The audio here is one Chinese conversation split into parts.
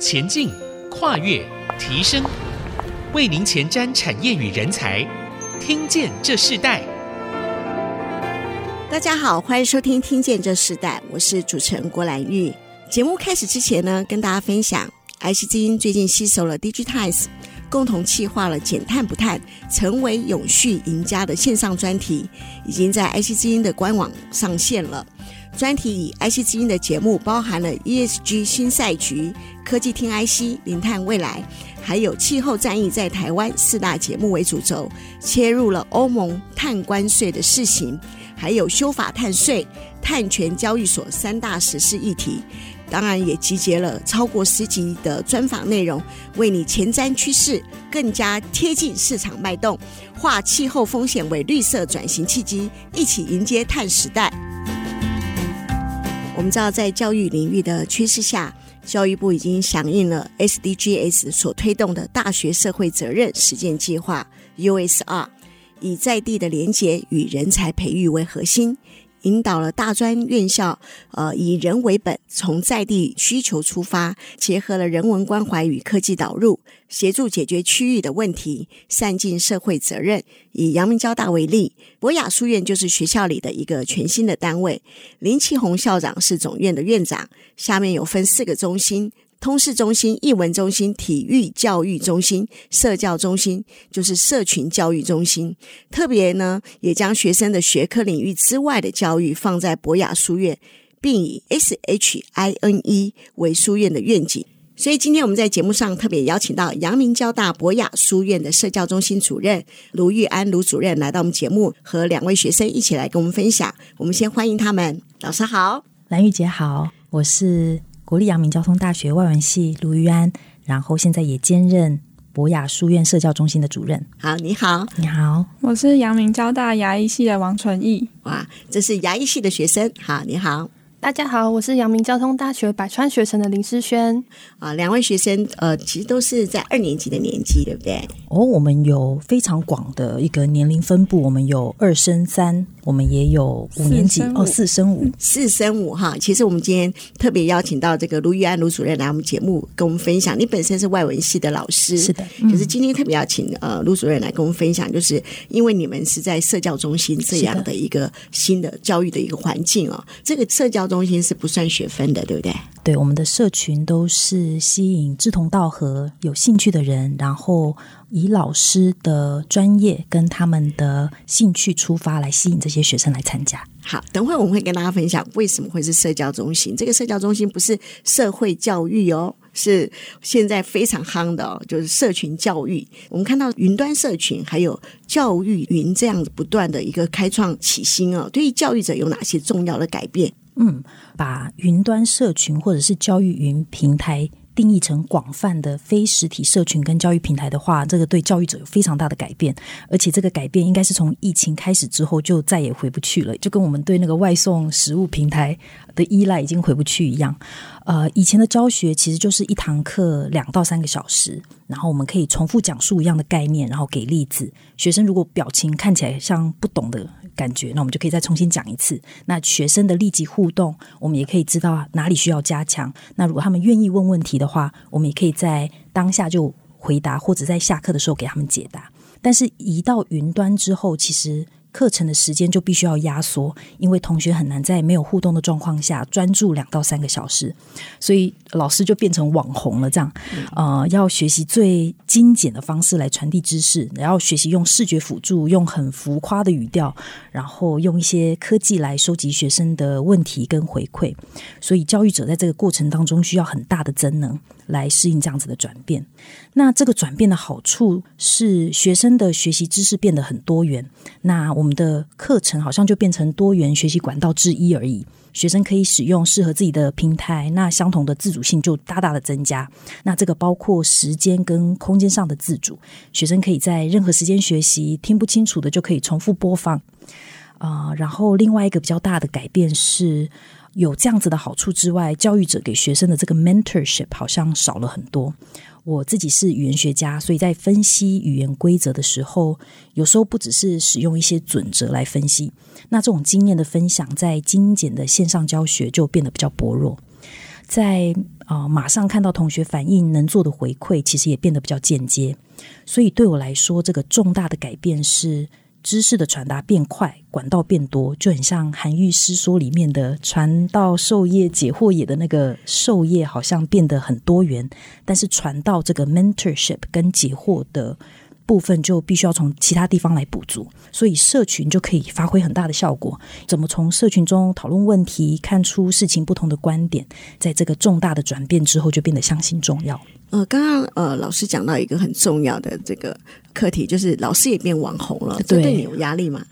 前进、跨越、提升，为您前瞻产业与人才。听见这世代。大家好，欢迎收听《听见这世代》，我是主持人郭兰玉。节目开始之前呢，跟大家分享，IC 之音最近携手了 DIGITIMES，共同企划了“减碳不碳，成为永续赢家”的线上专题，已经在 IC 之音的官网上线了。专题以 IC 之音的节目包含了 ESG 新赛局、科技听 IC、零碳未来，还有气候战役在台湾四大节目为主轴，切入了欧盟碳关税的试行。还有修法碳税、碳权交易所三大实事议题，当然也集结了超过十集的专访内容，为你前瞻趋势，更加贴近市场脉动，化气候风险为绿色转型契机，一起迎接碳时代。我们知道，在教育领域的趋势下，教育部已经响应了 SDGs 所推动的大学社会责任实践计划 USR。以在地的连结与人才培育为核心，引导了大专院校，呃，以人为本，从在地需求出发，结合了人文关怀与科技导入，协助解决区域的问题，善尽社会责任。以阳明交大为例，博雅书院就是学校里的一个全新的单位，林奇宏校长是总院的院长，下面有分四个中心。通识中心、艺文中心、体育教育中心、社教中心，就是社群教育中心。特别呢，也将学生的学科领域之外的教育放在博雅书院，并以 S H I N E 为书院的愿景。所以今天我们在节目上特别邀请到阳明交大博雅书院的社教中心主任卢玉安卢主任来到我们节目，和两位学生一起来跟我们分享。我们先欢迎他们。老师好，兰玉姐好，我是。国立阳明交通大学外文系卢玉安，然后现在也兼任博雅书院社教中心的主任。好，你好，你好，我是阳明交大牙医系的王纯义。哇，这是牙医系的学生。好，你好。大家好，我是阳明交通大学百川学城的林诗轩啊，两位学生呃，其实都是在二年级的年纪，对不对？哦，我们有非常广的一个年龄分布，我们有二升三，我们也有五年级哦，四升五，四升五哈。其实我们今天特别邀请到这个卢玉安卢主任来我们节目跟我们分享。你本身是外文系的老师，是的，可是今天特别邀请呃卢主任来跟我们分享，就是因为你们是在社教中心这样的一个新的教育的一个环境哦，这个社教中心是不算学分的，对不对？对，我们的社群都是吸引志同道合、有兴趣的人，然后以老师的专业跟他们的兴趣出发，来吸引这些学生来参加。好，等会我们会跟大家分享为什么会是社交中心。这个社交中心不是社会教育哦，是现在非常夯的哦，就是社群教育。我们看到云端社群还有教育云这样子不断的一个开创起新哦，对于教育者有哪些重要的改变？嗯，把云端社群或者是教育云平台定义成广泛的非实体社群跟教育平台的话，这个对教育者有非常大的改变，而且这个改变应该是从疫情开始之后就再也回不去了，就跟我们对那个外送食物平台的依赖已经回不去一样。呃，以前的教学其实就是一堂课两到三个小时，然后我们可以重复讲述一样的概念，然后给例子。学生如果表情看起来像不懂的感觉，那我们就可以再重新讲一次。那学生的立即互动，我们也可以知道哪里需要加强。那如果他们愿意问问题的话，我们也可以在当下就回答，或者在下课的时候给他们解答。但是移到云端之后，其实。课程的时间就必须要压缩，因为同学很难在没有互动的状况下专注两到三个小时，所以老师就变成网红了。这样，呃，要学习最精简的方式来传递知识，然后学习用视觉辅助，用很浮夸的语调，然后用一些科技来收集学生的问题跟回馈。所以，教育者在这个过程当中需要很大的增能。来适应这样子的转变，那这个转变的好处是学生的学习知识变得很多元，那我我们的课程好像就变成多元学习管道之一而已。学生可以使用适合自己的平台，那相同的自主性就大大的增加。那这个包括时间跟空间上的自主，学生可以在任何时间学习，听不清楚的就可以重复播放。啊、然后另外一个比较大的改变是。有这样子的好处之外，教育者给学生的这个 mentorship 好像少了很多。我自己是语言学家，所以在分析语言规则的时候，有时候不只是使用一些准则来分析，那这种经验的分享在精简的线上教学就变得比较薄弱。在啊、呃，马上看到同学反应能做的回馈，其实也变得比较间接。所以对我来说，这个重大的改变是知识的传达变快，管道变多，就很像韩愈诗说里面的“传道授业解惑也”的那个授业，好像变得很多元，但是传道这个 mentorship 跟解惑的。部分就必须要从其他地方来补足，所以社群就可以发挥很大的效果。怎么从社群中讨论问题，看出事情不同的观点，在这个重大的转变之后，就变得相信重要。呃，刚刚呃，老师讲到一个很重要的这个课题，就是老师也变网红了，对，这对你有压力吗？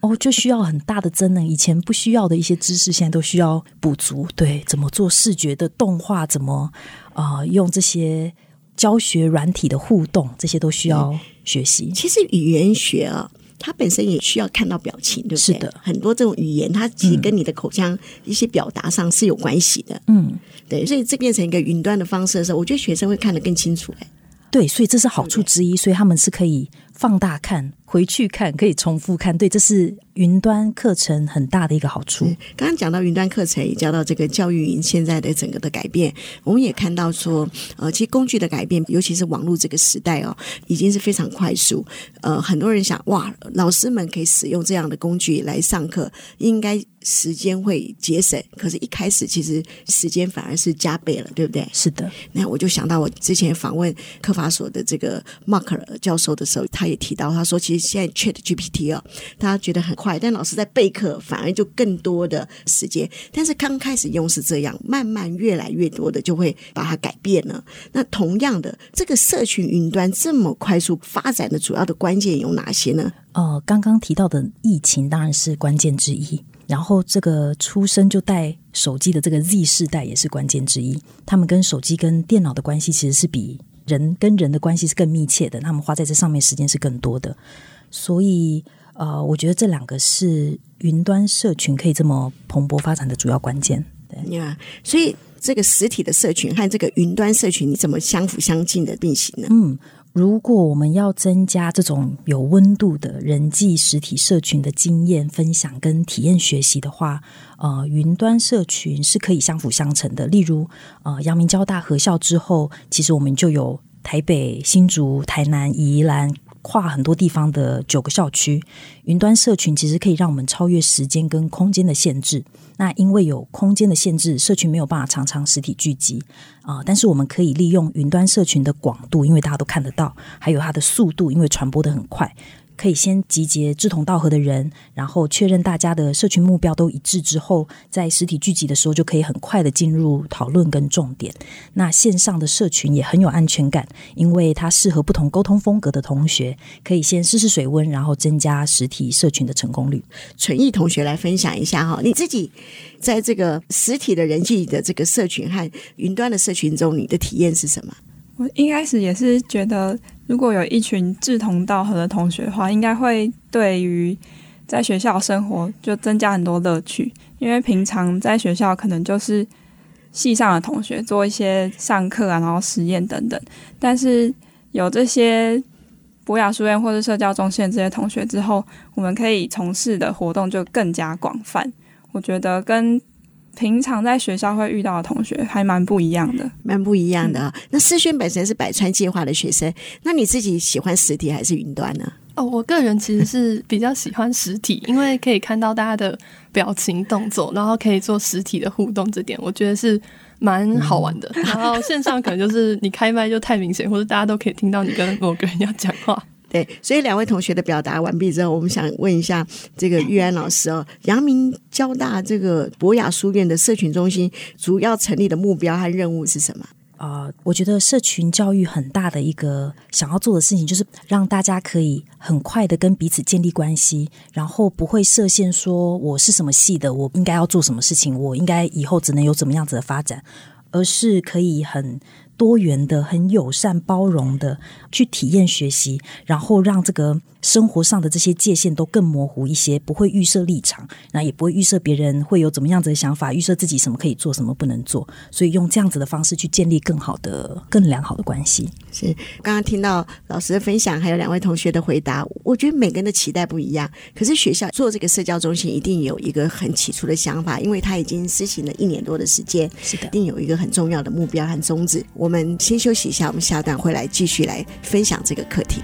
哦，就需要很大的增能，以前不需要的一些知识，现在都需要补足。对，怎么做视觉的动画，怎么啊、呃，用这些。教学软体的互动，这些都需要学习。其实语言学啊，它本身也需要看到表情，对不对？是的，很多这种语言，它其实跟你的口腔一些表达上是有关系的。嗯，对，所以这变成一个云端的方式的时候，我觉得学生会看得更清楚。哎，对，所以这是好处之一，所以他们是可以放大看、回去看，可以重复看。对，这是。云端课程很大的一个好处。刚刚讲到云端课程，也讲到这个教育云现在的整个的改变，我们也看到说，呃，其实工具的改变，尤其是网络这个时代哦，已经是非常快速。呃，很多人想，哇，老师们可以使用这样的工具来上课，应该时间会节省。可是，一开始其实时间反而是加倍了，对不对？是的。那我就想到我之前访问科法所的这个 Mark 教授的时候，他也提到，他说，其实现在 Chat GPT 哦，他觉得很。快，但老师在备课，反而就更多的时间。但是刚开始用是这样，慢慢越来越多的就会把它改变了。那同样的，这个社群云端这么快速发展的主要的关键有哪些呢？呃，刚刚提到的疫情当然是关键之一，然后这个出生就带手机的这个 Z 世代也是关键之一。他们跟手机跟电脑的关系其实是比人跟人的关系是更密切的，他们花在这上面时间是更多的，所以。呃，我觉得这两个是云端社群可以这么蓬勃发展的主要关键。对呀，yeah, 所以这个实体的社群和这个云端社群，你怎么相辅相进的并行呢？嗯，如果我们要增加这种有温度的人际实体社群的经验分享跟体验学习的话，呃，云端社群是可以相辅相成的。例如，呃，阳明交大合校之后，其实我们就有台北、新竹、台南、宜兰。跨很多地方的九个校区，云端社群其实可以让我们超越时间跟空间的限制。那因为有空间的限制，社群没有办法常常实体聚集啊、但是我们可以利用云端社群的广度，因为大家都看得到，还有它的速度，因为传播的很快。可以先集结志同道合的人，然后确认大家的社群目标都一致之后，在实体聚集的时候就可以很快的进入讨论跟重点。那线上的社群也很有安全感，因为它适合不同沟通风格的同学，可以先试试水温，然后增加实体社群的成功率。纯艺同学来分享一下哈，你自己在这个实体的人际的这个社群和云端的社群中，你的体验是什么？我一开始也是觉得，如果有一群志同道合的同学的话，应该会对于在学校生活就增加很多乐趣。因为平常在学校可能就是系上的同学做一些上课啊，然后实验等等。但是有这些博雅书院或者社交中心这些同学之后，我们可以从事的活动就更加广泛。我觉得跟平常在学校会遇到的同学还蛮不一样的，蛮不一样的啊。那思轩本身是百川计划的学生，那你自己喜欢实体还是云端呢？哦，我个人其实是比较喜欢实体，因为可以看到大家的表情动作，然后可以做实体的互动，这点我觉得是蛮好玩的。然后线上可能就是你开麦就太明显，或者大家都可以听到你跟某个人要讲话。对，所以两位同学的表达完毕之后，我们想问一下这个玉安老师哦，阳明交大这个博雅书院的社群中心主要成立的目标和任务是什么？啊、呃，我觉得社群教育很大的一个想要做的事情，就是让大家可以很快的跟彼此建立关系，然后不会设限说我是什么系的，我应该要做什么事情，我应该以后只能有怎么样子的发展，而是可以很。多元的、很友善、包容的去体验学习，然后让这个生活上的这些界限都更模糊一些，不会预设立场，那也不会预设别人会有怎么样子的想法，预设自己什么可以做，什么不能做，所以用这样子的方式去建立更好的、更良好的关系。是刚刚听到老师的分享，还有两位同学的回答，我觉得每个人的期待不一样。可是学校做这个社交中心，一定有一个很起初的想法，因为它已经施行了一年多的时间，是的，一定有一个很重要的目标和宗旨。我们先休息一下，我们下段会来继续来分享这个课题。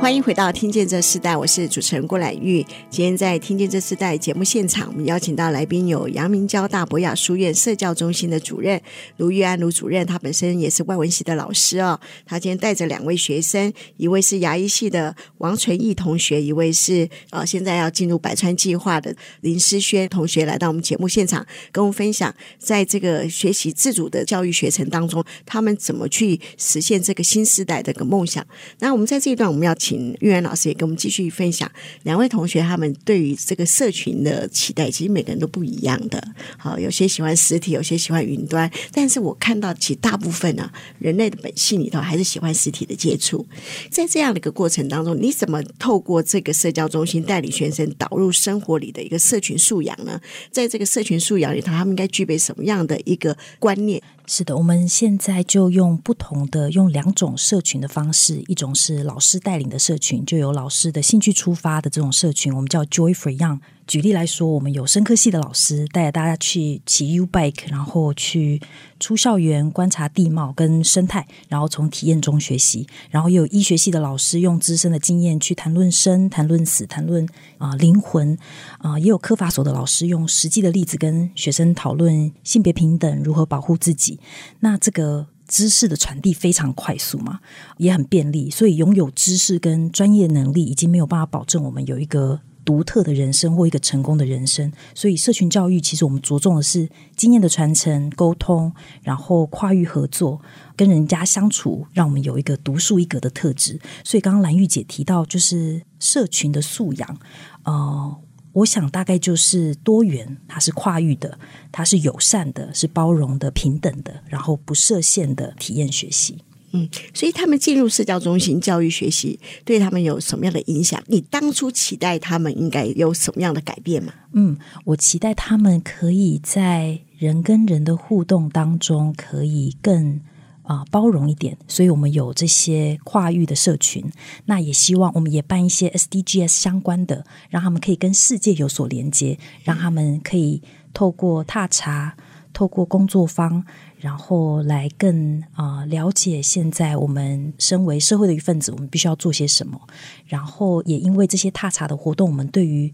欢迎回到《听见这世代》，我是主持人郭兰玉。今天在《听见这世代》节目现场，我们邀请到来宾有阳明交大博雅书院社教中心的主任卢玉安卢主任，他本身也是外文系的老师哦。他今天带着两位学生，一位是牙医系的王纯义同学，一位是呃现在要进入百川计划的林诗轩同学，来到我们节目现场，跟我们分享在这个学习自主的教育学程当中，他们怎么去实现这个新时代的个梦想。那我们在这一段，我们要请。玉安老师也跟我们继续分享，两位同学他们对于这个社群的期待，其实每个人都不一样的。好，有些喜欢实体，有些喜欢云端。但是我看到，其大部分呢、啊，人类的本性里头还是喜欢实体的接触。在这样的一个过程当中，你怎么透过这个社交中心带领学生导入生活里的一个社群素养呢？在这个社群素养里头，他们应该具备什么样的一个观念？是的，我们现在就用不同的用两种社群的方式，一种是老师带领的社群，就有老师的兴趣出发的这种社群，我们叫 Joy for Young。举例来说，我们有生科系的老师带着大家去骑 U bike，然后去出校园观察地貌跟生态，然后从体验中学习；然后也有医学系的老师用自身的经验去谈论生、谈论死、谈论啊、呃、灵魂啊、也有科法所的老师用实际的例子跟学生讨论性别平等如何保护自己。那这个知识的传递非常快速嘛，也很便利，所以拥有知识跟专业能力已经没有办法保证我们有一个。独特的人生或一个成功的人生，所以社群教育其实我们着重的是经验的传承、沟通，然后跨域合作，跟人家相处，让我们有一个独树一格的特质。所以刚刚兰玉姐提到，就是社群的素养，呃，我想大概就是多元，它是跨域的，它是友善的，是包容的、平等的，然后不设限的体验学习。嗯，所以他们进入社交中心教育学习，对他们有什么样的影响？你当初期待他们应该有什么样的改变吗？嗯，我期待他们可以在人跟人的互动当中，可以更啊、包容一点。所以我们有这些跨域的社群，那也希望我们也办一些 SDGs 相关的，让他们可以跟世界有所连接，让他们可以透过踏查，透过工作坊。然后来更啊、呃、了解现在我们身为社会的一份子，我们必须要做些什么。然后也因为这些踏查的活动，我们对于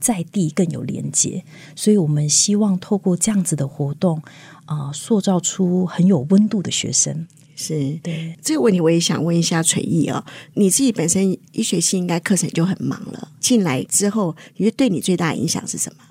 在地更有连接，所以我们希望透过这样子的活动啊、呃，塑造出很有温度的学生。是对这个问题，我也想问一下纯义哦，你自己本身医学系应该课程就很忙了，进来之后，你觉得对你最大的影响是什么？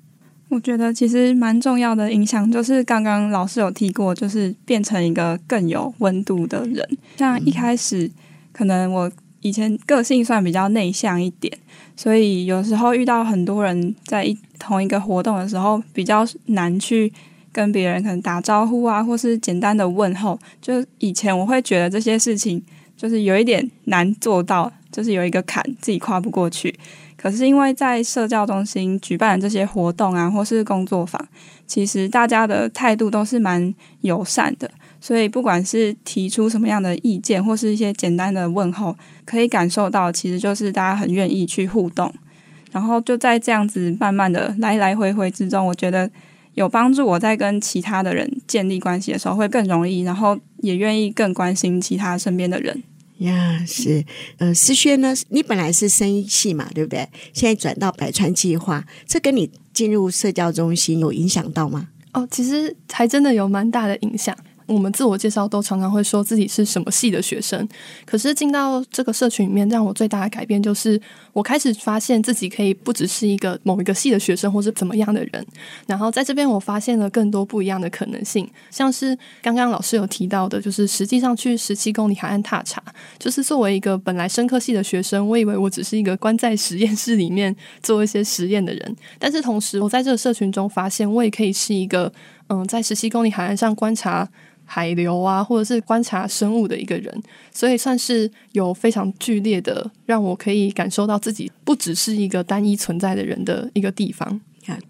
我觉得其实蛮重要的影响，就是刚刚老师有提过，就是变成一个更有温度的人。像一开始，可能我以前个性算比较内向一点，所以有时候遇到很多人在一同一个活动的时候，比较难去跟别人可能打招呼啊，或是简单的问候。就以前我会觉得这些事情就是有一点难做到，就是有一个坎自己跨不过去。可是因为在社教中心举办这些活动啊，或是工作坊，其实大家的态度都是蛮友善的，所以不管是提出什么样的意见，或是一些简单的问候，可以感受到其实就是大家很愿意去互动，然后就在这样子慢慢的来来回回之中，我觉得有帮助我在跟其他的人建立关系的时候会更容易，然后也愿意更关心其他身边的人。呀，是，嗯，诗轩呢？你本来是生意系嘛，对不对？现在转到百川计划，这跟你进入社交中心有影响到吗？哦，其实还真的有蛮大的影响。我们自我介绍都常常会说自己是什么系的学生，可是进到这个社群里面，让我最大的改变就是，我开始发现自己可以不只是一个某一个系的学生，或是怎么样的人。然后在这边，我发现了更多不一样的可能性，像是刚刚老师有提到的，就是实际上去十七公里海岸踏查，就是作为一个本来生科系的学生，我以为我只是一个关在实验室里面做一些实验的人，但是同时，我在这个社群中发现，我也可以是一个。嗯，在十七公里海岸上观察海流啊，或者是观察生物的一个人，所以算是有非常剧烈的，让我可以感受到自己不只是一个单一存在的人的一个地方。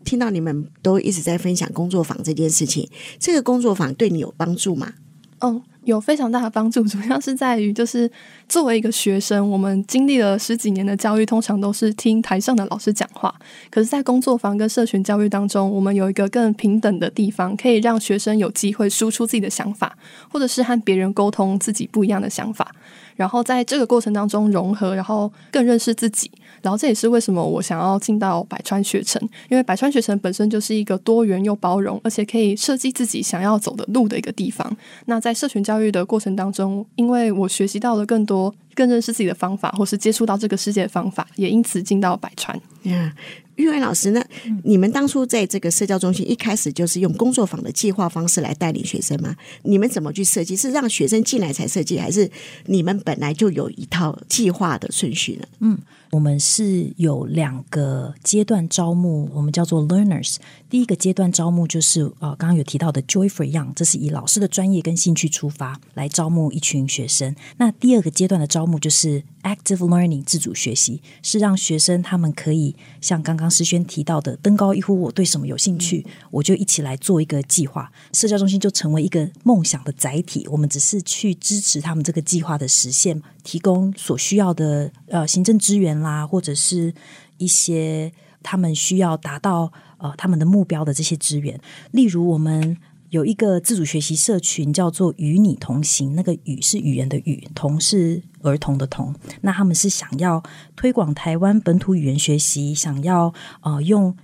听到你们都一直在分享工作坊这件事情，这个工作坊对你有帮助吗？哦。有非常大的帮助，主要是在于，就是作为一个学生，我们经历了十几年的教育，通常都是听台上的老师讲话。可是，在工作坊跟社群教育当中，我们有一个更平等的地方，可以让学生有机会输出自己的想法，或者是和别人沟通自己不一样的想法。然后在这个过程当中融合，然后更认识自己。然后这也是为什么我想要进到百川学城，因为百川学城本身就是一个多元又包容，而且可以设计自己想要走的路的一个地方。那在社群教育的过程当中，因为我学习到了更多、更认识自己的方法，或是接触到这个世界的方法，也因此进到百川。玉文老师呢？你们当初在这个社交中心一开始就是用工作坊的计划方式来带领学生吗？你们怎么去设计？是让学生进来才设计，还是你们本来就有一套计划的顺序呢？嗯，我们是有两个阶段招募，我们叫做 learners。第一个阶段招募就是呃，刚刚有提到的 Joy for Young，这是以老师的专业跟兴趣出发来招募一群学生。那第二个阶段的招募就是 Active Learning 自主学习，是让学生他们可以像刚刚。诗轩提到的“登高一呼”，我对什么有兴趣，我就一起来做一个计划。社交中心就成为一个梦想的载体，我们只是去支持他们这个计划的实现，提供所需要的呃行政资源啦，或者是一些他们需要达到呃他们的目标的这些资源。例如，我们。有一个自主学习社群叫做“与你同行”，那个“与”是语言的“语”，“同”是儿童的“童”。那他们是想要推广台湾本土语言学习，想要呃用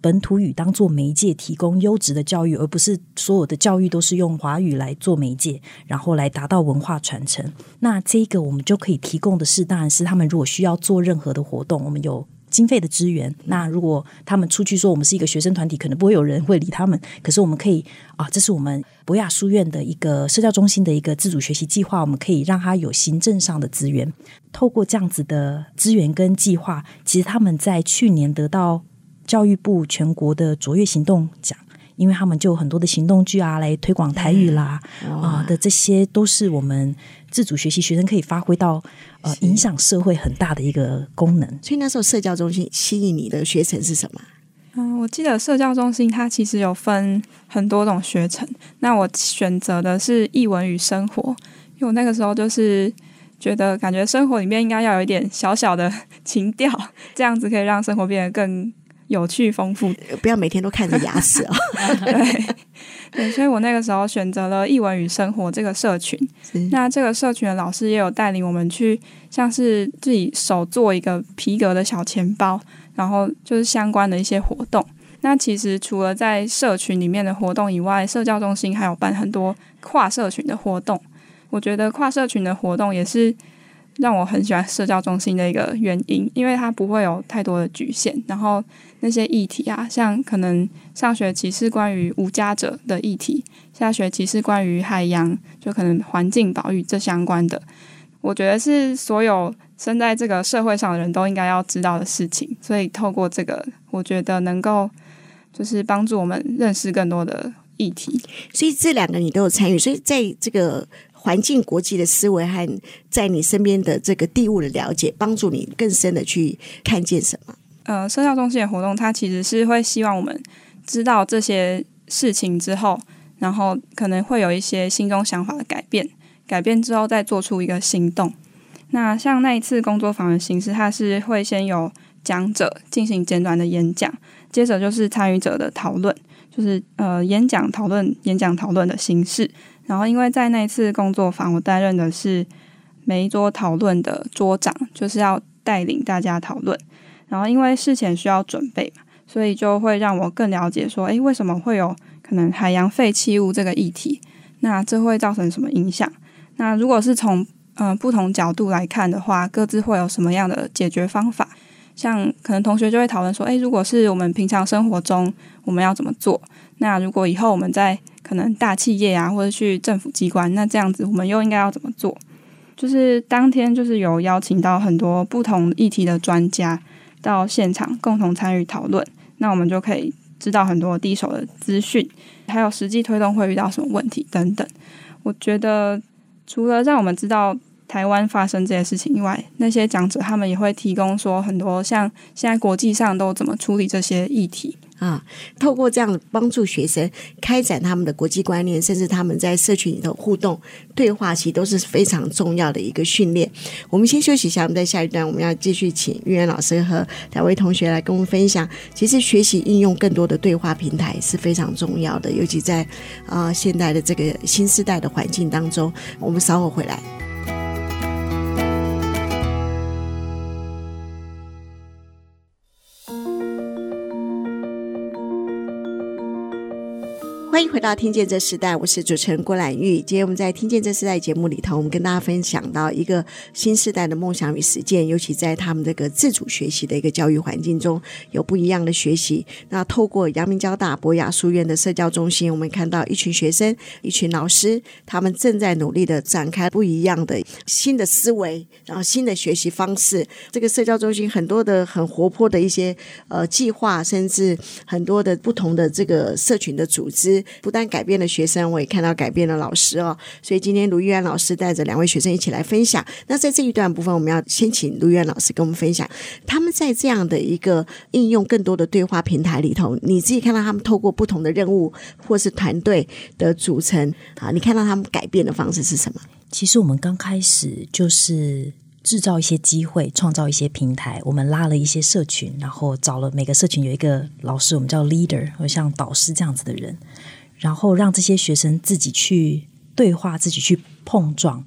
本土语当做媒介，提供优质的教育，而不是所有的教育都是用华语来做媒介，然后来达到文化传承。那这个我们就可以提供的是，当然是他们如果需要做任何的活动，我们有。经费的资源，那如果他们出去说我们是一个学生团体，可能不会有人会理他们。可是我们可以啊，这是我们博雅书院的一个社交中心的一个自主学习计划，我们可以让他有行政上的资源。透过这样子的资源跟计划，其实他们在去年得到教育部全国的卓越行动奖。因为他们就有很多的行动剧啊，来推广台语啦啊的，这些都是我们自主学习学生可以发挥到呃影响社会很大的一个功能。所以那时候社交中心吸引你的学程是什么？嗯，我记得社交中心它其实有分很多种学程，那我选择的是译文与生活，因为我那个时候就是觉得感觉生活里面应该要有一点小小的 情调，这样子可以让生活变得更。有趣丰富，不要每天都看着牙齿哦。对对，所以我那个时候选择了译文与生活这个社群。那这个社群的老师也有带领我们去，像是自己手做一个皮革的小钱包，然后就是相关的一些活动。那其实除了在社群里面的活动以外，社交中心还有办很多跨社群的活动。我觉得跨社群的活动也是。让我很喜欢社交中心的一个原因，因为它不会有太多的局限。然后那些议题啊，像可能上学期是关于无家者的议题，下学期是关于海洋，就可能环境保育这相关的。我觉得是所有生在这个社会上的人都应该要知道的事情。所以透过这个，我觉得能够就是帮助我们认识更多的议题。所以这两个你都有参与，所以在这个。环境国际的思维和在你身边的这个地物的了解，帮助你更深的去看见什么？呃，社交中心的活动，它其实是会希望我们知道这些事情之后，然后可能会有一些心中想法的改变，改变之后再做出一个行动。那像那一次工作坊的形式，它是会先有讲者进行简短的演讲，接着就是参与者的讨论，就是呃演讲讨论演讲讨论的形式。然后，因为在那一次工作坊，我担任的是每一桌讨论的桌长，就是要带领大家讨论。然后，因为事前需要准备嘛，所以就会让我更了解说，诶，为什么会有可能海洋废弃物这个议题？那这会造成什么影响？那如果是从嗯、不同角度来看的话，各自会有什么样的解决方法？像可能同学就会讨论说，诶，如果是我们平常生活中，我们要怎么做？那如果以后我们在可能大企业啊，或者去政府机关，那这样子我们又应该要怎么做？就是当天就是有邀请到很多不同议题的专家到现场共同参与讨论，那我们就可以知道很多第一手的资讯，还有实际推动会遇到什么问题等等。我觉得除了让我们知道台湾发生这些事情以外，那些讲者他们也会提供说很多像现在国际上都怎么处理这些议题。啊，透过这样帮助学生开展他们的国际观念，甚至他们在社群里头互动对话，其实都是非常重要的一个训练。我们先休息一下，我们在下一段我们要继续请玉渊老师和两位同学来跟我们分享。其实学习应用更多的对话平台是非常重要的，尤其在呃现代的这个新时代的环境当中。我们稍后回来。欢迎回到《听见这时代》，我是主持人郭兰玉。今天我们在《听见这时代》节目里头，我们跟大家分享到一个新时代的梦想与实践，尤其在他们这个自主学习的一个教育环境中，有不一样的学习。那透过阳明交大博雅书院的社交中心，我们看到一群学生、一群老师，他们正在努力的展开不一样的新的思维，然后新的学习方式。这个社交中心很多的很活泼的一些呃计划，甚至很多的不同的这个社群的组织。不但改变了学生，我也看到改变了老师哦。所以今天卢玉安老师带着两位学生一起来分享。那在这一段部分，我们要先请卢玉安老师跟我们分享，他们在这样的一个应用更多的对话平台里头，你自己看到他们透过不同的任务或是团队的组成啊，你看到他们改变的方式是什么？其实我们刚开始就是。制造一些机会，创造一些平台。我们拉了一些社群，然后找了每个社群有一个老师，我们叫 leader，或像导师这样子的人，然后让这些学生自己去对话，自己去碰撞。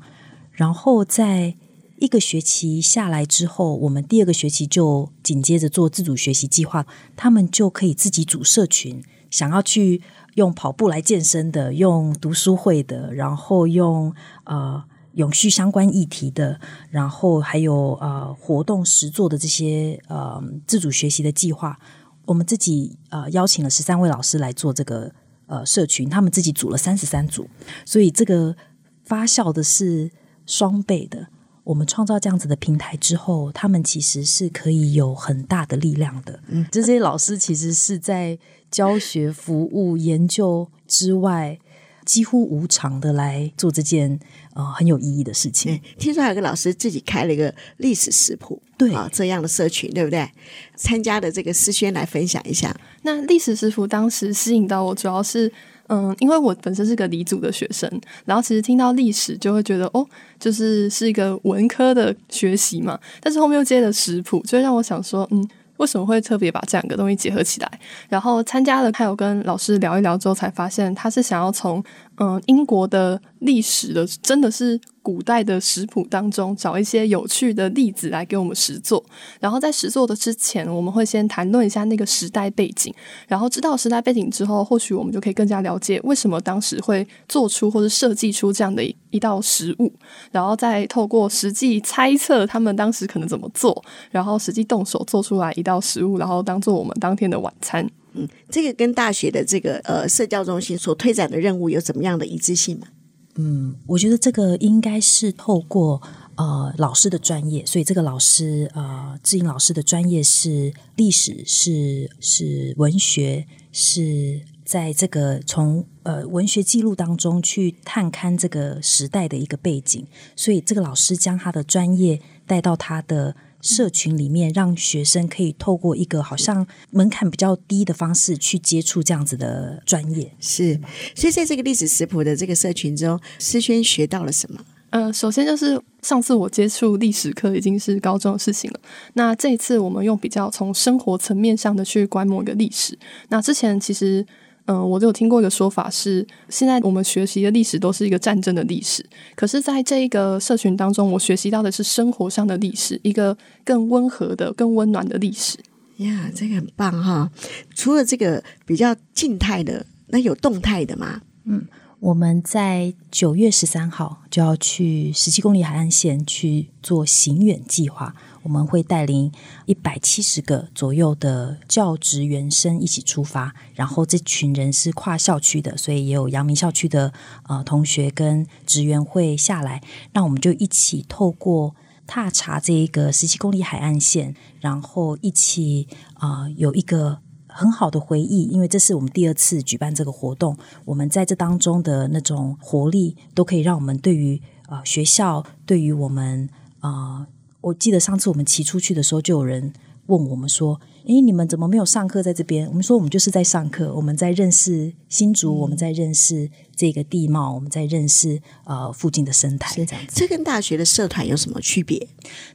然后在一个学期下来之后，我们第二个学期就紧接着做自主学习计划，他们就可以自己组社群，想要去用跑步来健身的，用读书会的，然后用呃。永续相关议题的，然后还有呃活动实作的这些呃自主学习的计划，我们自己呃邀请了十三位老师来做这个呃社群，他们自己组了三十三组，所以这个发酵的是双倍的。我们创造这样子的平台之后，他们其实是可以有很大的力量的。嗯，这些老师其实是在教学、服务、研究之外。几乎无偿的来做这件呃很有意义的事情。听说还有个老师自己开了一个历史食谱，对啊，这样的社群，对不对？参加的这个思轩来分享一下。那历史食谱当时吸引到我，主要是嗯，因为我本身是个理组的学生，然后其实听到历史就会觉得哦，就是是一个文科的学习嘛。但是后面又接了食谱，就会让我想说，嗯。为什么会特别把这两个东西结合起来？然后参加了，还有跟老师聊一聊之后，才发现他是想要从嗯英国的历史的，真的是。古代的食谱当中找一些有趣的例子来给我们实做，然后在实做的之前，我们会先谈论一下那个时代背景，然后知道时代背景之后，或许我们就可以更加了解为什么当时会做出或者设计出这样的一一道食物，然后再透过实际猜测他们当时可能怎么做，然后实际动手做出来一道食物，然后当做我们当天的晚餐。嗯，这个跟大学的这个呃社交中心所推展的任务有怎么样的一致性吗？嗯，我觉得这个应该是透过呃老师的专业，所以这个老师呃志颖老师的专业是历史，是是文学，是在这个从呃文学记录当中去探勘这个时代的一个背景，所以这个老师将他的专业带到他的。社群里面，让学生可以透过一个好像门槛比较低的方式去接触这样子的专业。是，所以在这个历史食谱的这个社群中，思轩学到了什么？呃，首先就是上次我接触历史课已经是高中的事情了。那这一次我们用比较从生活层面上的去观摩一个历史。那之前其实。嗯，我就有听过一个说法是，现在我们学习的历史都是一个战争的历史。可是，在这一个社群当中，我学习到的是生活上的历史，一个更温和的、更温暖的历史。呀，这个很棒哈！除了这个比较静态的，那有动态的吗？嗯。我们在九月十三号就要去十七公里海岸线去做行远计划。我们会带领一百七十个左右的教职员生一起出发，然后这群人是跨校区的，所以也有阳明校区的呃同学跟职员会下来。那我们就一起透过踏查这一个十七公里海岸线，然后一起啊、有一个。很好的回忆，因为这是我们第二次举办这个活动，我们在这当中的那种活力，都可以让我们对于啊、学校，对于我们啊、我记得上次我们骑出去的时候，就有人。问我们说：“诶，你们怎么没有上课在这边？”我们说：“我们就是在上课，我们在认识新竹，我们在认识这个地貌，我们在认识呃附近的生态。”这样子，这跟大学的社团有什么区别？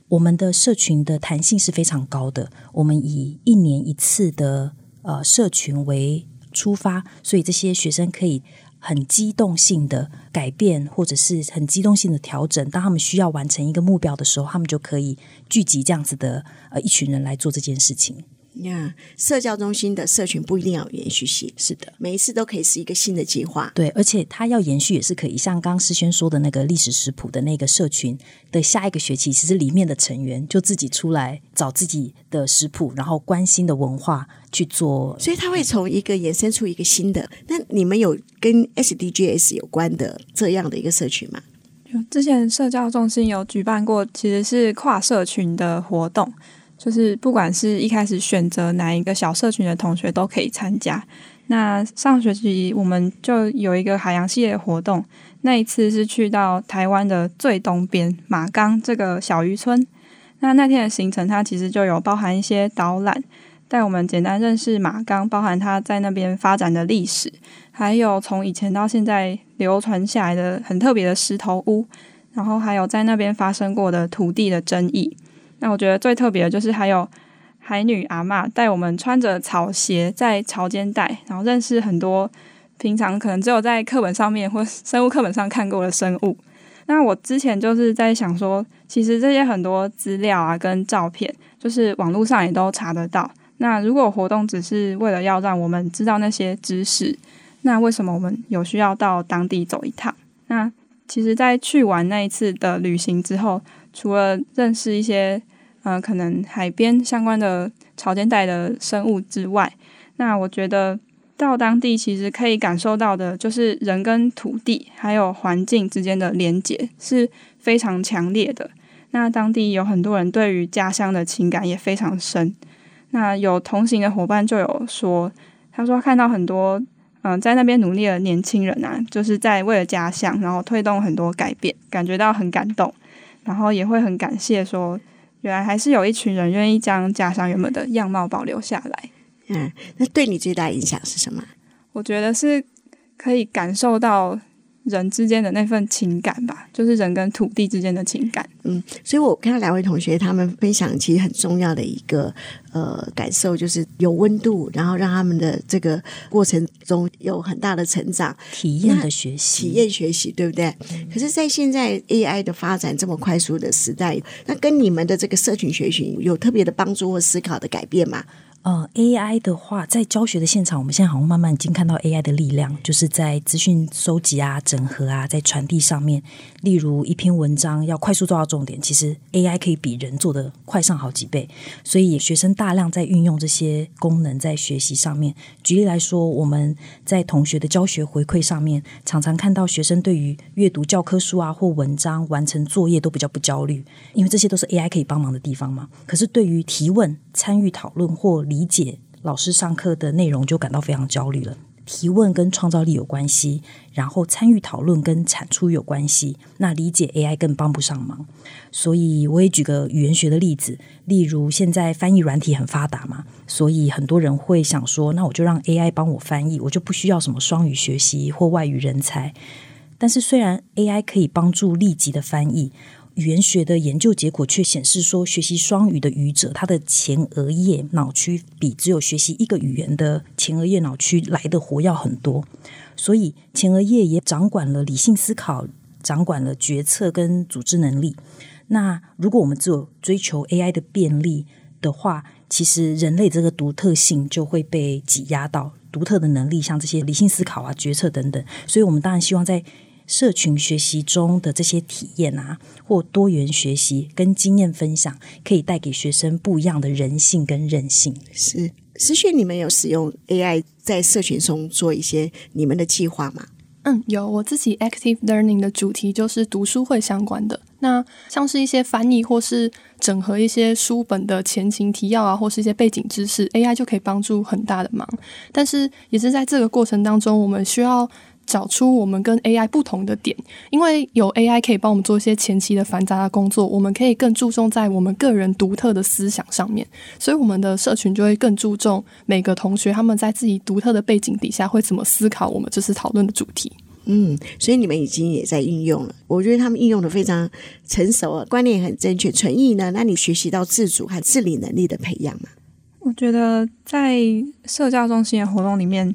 我们的社群的弹性是非常高的，我们以一年一次的呃社群为出发，所以这些学生可以。很机动性的改变，或者是很机动性的调整。当他们需要完成一个目标的时候，他们就可以聚集这样子的呃一群人来做这件事情。呀，yeah, 社交中心的社群不一定要有延续性，是的，每一次都可以是一个新的计划。对，而且它要延续也是可以。像刚刚诗轩说的那个历史食谱的那个社群的下一个学期，其实里面的成员就自己出来找自己的食谱，然后关心的文化去做，所以它会从一个延伸出一个新的。那你们有跟 SDGs 有关的这样的一个社群吗？之前社交中心有举办过，其实是跨社群的活动。就是不管是一开始选择哪一个小社群的同学都可以参加。那上学期我们就有一个海洋系列活动，那一次是去到台湾的最东边马岗这个小渔村。那那天的行程它其实就有包含一些导览，带我们简单认识马岗，包含它在那边发展的历史，还有从以前到现在流传下来的很特别的石头屋，然后还有在那边发生过的土地的争议。那我觉得最特别的就是还有海女阿嬷带我们穿着草鞋在潮间带，然后认识很多平常可能只有在课本上面或生物课本上看过的生物。那我之前就是在想说，其实这些很多资料啊跟照片，就是网络上也都查得到。那如果活动只是为了要让我们知道那些知识，那为什么我们有需要到当地走一趟？那其实，在去完那一次的旅行之后，除了认识一些，呃，可能海边相关的潮间带的生物之外，那我觉得到当地其实可以感受到的，就是人跟土地还有环境之间的连结是非常强烈的。那当地有很多人对于家乡的情感也非常深。那有同行的伙伴就有说，他说看到很多嗯、在那边努力的年轻人啊，就是在为了家乡，然后推动很多改变，感觉到很感动。然后也会很感谢，说原来还是有一群人愿意将家乡原本的样貌保留下来。嗯，那对你最大影响是什么？我觉得是可以感受到。人之间的那份情感吧，就是人跟土地之间的情感。嗯，所以我看到两位同学他们分享，其实很重要的一个呃感受，就是有温度，然后让他们的这个过程中有很大的成长、体验的学习、体验学习，对不对？嗯。可是，在现在 AI 的发展这么快速的时代，那跟你们的这个社群学习有特别的帮助或思考的改变吗？呃，AI 的话，在教学的现场，我们现在好像慢慢已经看到 AI 的力量，就是在资讯收集啊、整合啊，在传递上面。例如一篇文章要快速做到重点，其实 AI 可以比人做的快上好几倍。所以学生大量在运用这些功能在学习上面。举例来说，我们在同学的教学回馈上面，常常看到学生对于阅读教科书啊或文章、完成作业都比较不焦虑，因为这些都是 AI 可以帮忙的地方嘛。可是对于提问、参与讨论或理理解老师上课的内容就感到非常焦虑了。提问跟创造力有关系，然后参与讨论跟产出有关系。那理解 AI 更帮不上忙。所以我也举个语言学的例子，例如现在翻译软体很发达嘛，所以很多人会想说，那我就让 AI 帮我翻译，我就不需要什么双语学习或外语人才。但是虽然 AI 可以帮助立即的翻译。语言学的研究结果却显示说，学习双语的语者，他的前额叶脑区比只有学习一个语言的前额叶脑区来的活跃很多。所以，前额叶也掌管了理性思考，掌管了决策跟组织能力。那如果我们只有追求 AI 的便利的话，其实人类这个独特性就会被挤压到，独特的能力，像这些理性思考啊、决策等等。所以我们当然希望在社群学习中的这些体验啊，或多元学习跟经验分享，可以带给学生不一样的人性跟韧性。是，诗瑄，你们有使用 AI 在社群中做一些你们的计划吗？嗯，有我自己 active learning 的主题就是读书会相关的。那像是一些翻译或是整合一些书本的前情提要啊，或是一些背景知识，AI 就可以帮助很大的忙。但是也是在这个过程当中，我们需要找出我们跟 AI 不同的点，因为有 AI 可以帮我们做一些前期的繁杂的工作，我们可以更注重在我们个人独特的思想上面。所以我们的社群就会更注重每个同学他们在自己独特的背景底下会怎么思考我们这次讨论的主题。嗯，所以你们已经也在应用了，我觉得他们应用的非常成熟啊，观念也很正确。纯意呢，那你学习到自主和自理能力的培养吗？我觉得在社交中心的活动里面，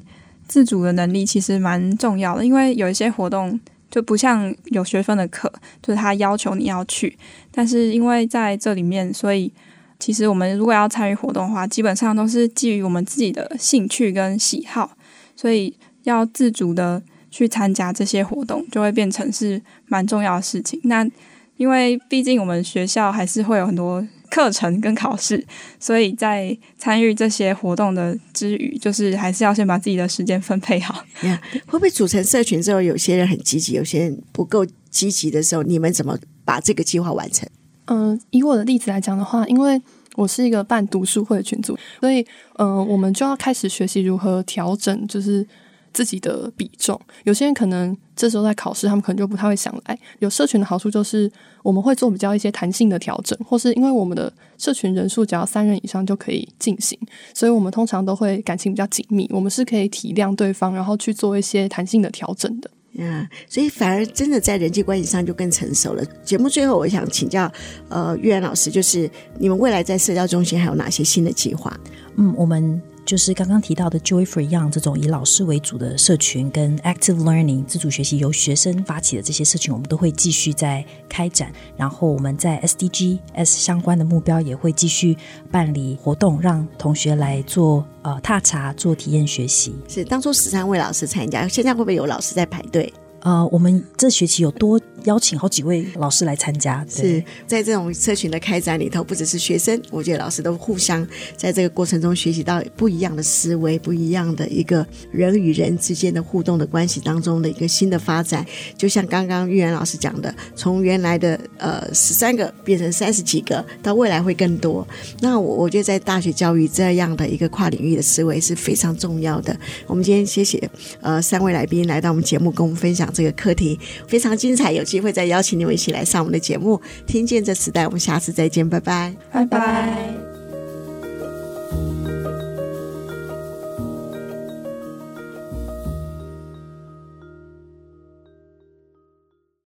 自主的能力其实蛮重要的，因为有一些活动就不像有学分的课，就是他要求你要去，但是因为在这里面，所以其实我们如果要参与活动的话，基本上都是基于我们自己的兴趣跟喜好，所以要自主的。去参加这些活动，就会变成是蛮重要的事情。那因为毕竟我们学校还是会有很多课程跟考试，所以在参与这些活动的之余，就是还是要先把自己的时间分配好。Yeah. 会不会组成社群之后，有些人很积极，有些人不够积极的时候，你们怎么把这个计划完成？嗯、呃，以我的例子来讲的话，因为我是一个办读书会的群组，所以嗯、呃，我们就要开始学习如何调整，就是。自己的比重，有些人可能这时候在考试，他们可能就不太会想来。有社群的好处就是，我们会做比较一些弹性的调整，或是因为我们的社群人数只要三人以上就可以进行，所以我们通常都会感情比较紧密，我们是可以体谅对方，然后去做一些弹性的调整的。嗯，所以反而真的在人际关系上就更成熟了。节目最后，我想请教呃玉安老师，就是你们未来在社交中心还有哪些新的计划？嗯，我们。就是刚刚提到的 Joy for Young 这种以老师为主的社群，跟 Active Learning 自主学习由学生发起的这些社群，我们都会继续在开展。然后我们在 SDGs 相关的目标也会继续办理活动，让同学来做呃踏查、做体验学习。是当初十三位老师参加，现在会不会有老师在排队？呃，我们这学期有多邀请好几位老师来参加，是在这种社群的开展里头，不只是学生，我觉得老师都互相在这个过程中学习到不一样的思维，不一样的一个人与人之间的互动的关系当中的一个新的发展。就像刚刚玉然老师讲的，从原来的呃十三个变成三十几个，到未来会更多。那我我觉得在大学教育这样的一个跨领域的思维是非常重要的。我们今天谢谢呃三位来宾来到我们节目，跟我们分享。这个课题非常精彩，有机会再邀请你们一起来上我们的节目，听见这时代。我们下次再见，拜拜，拜拜。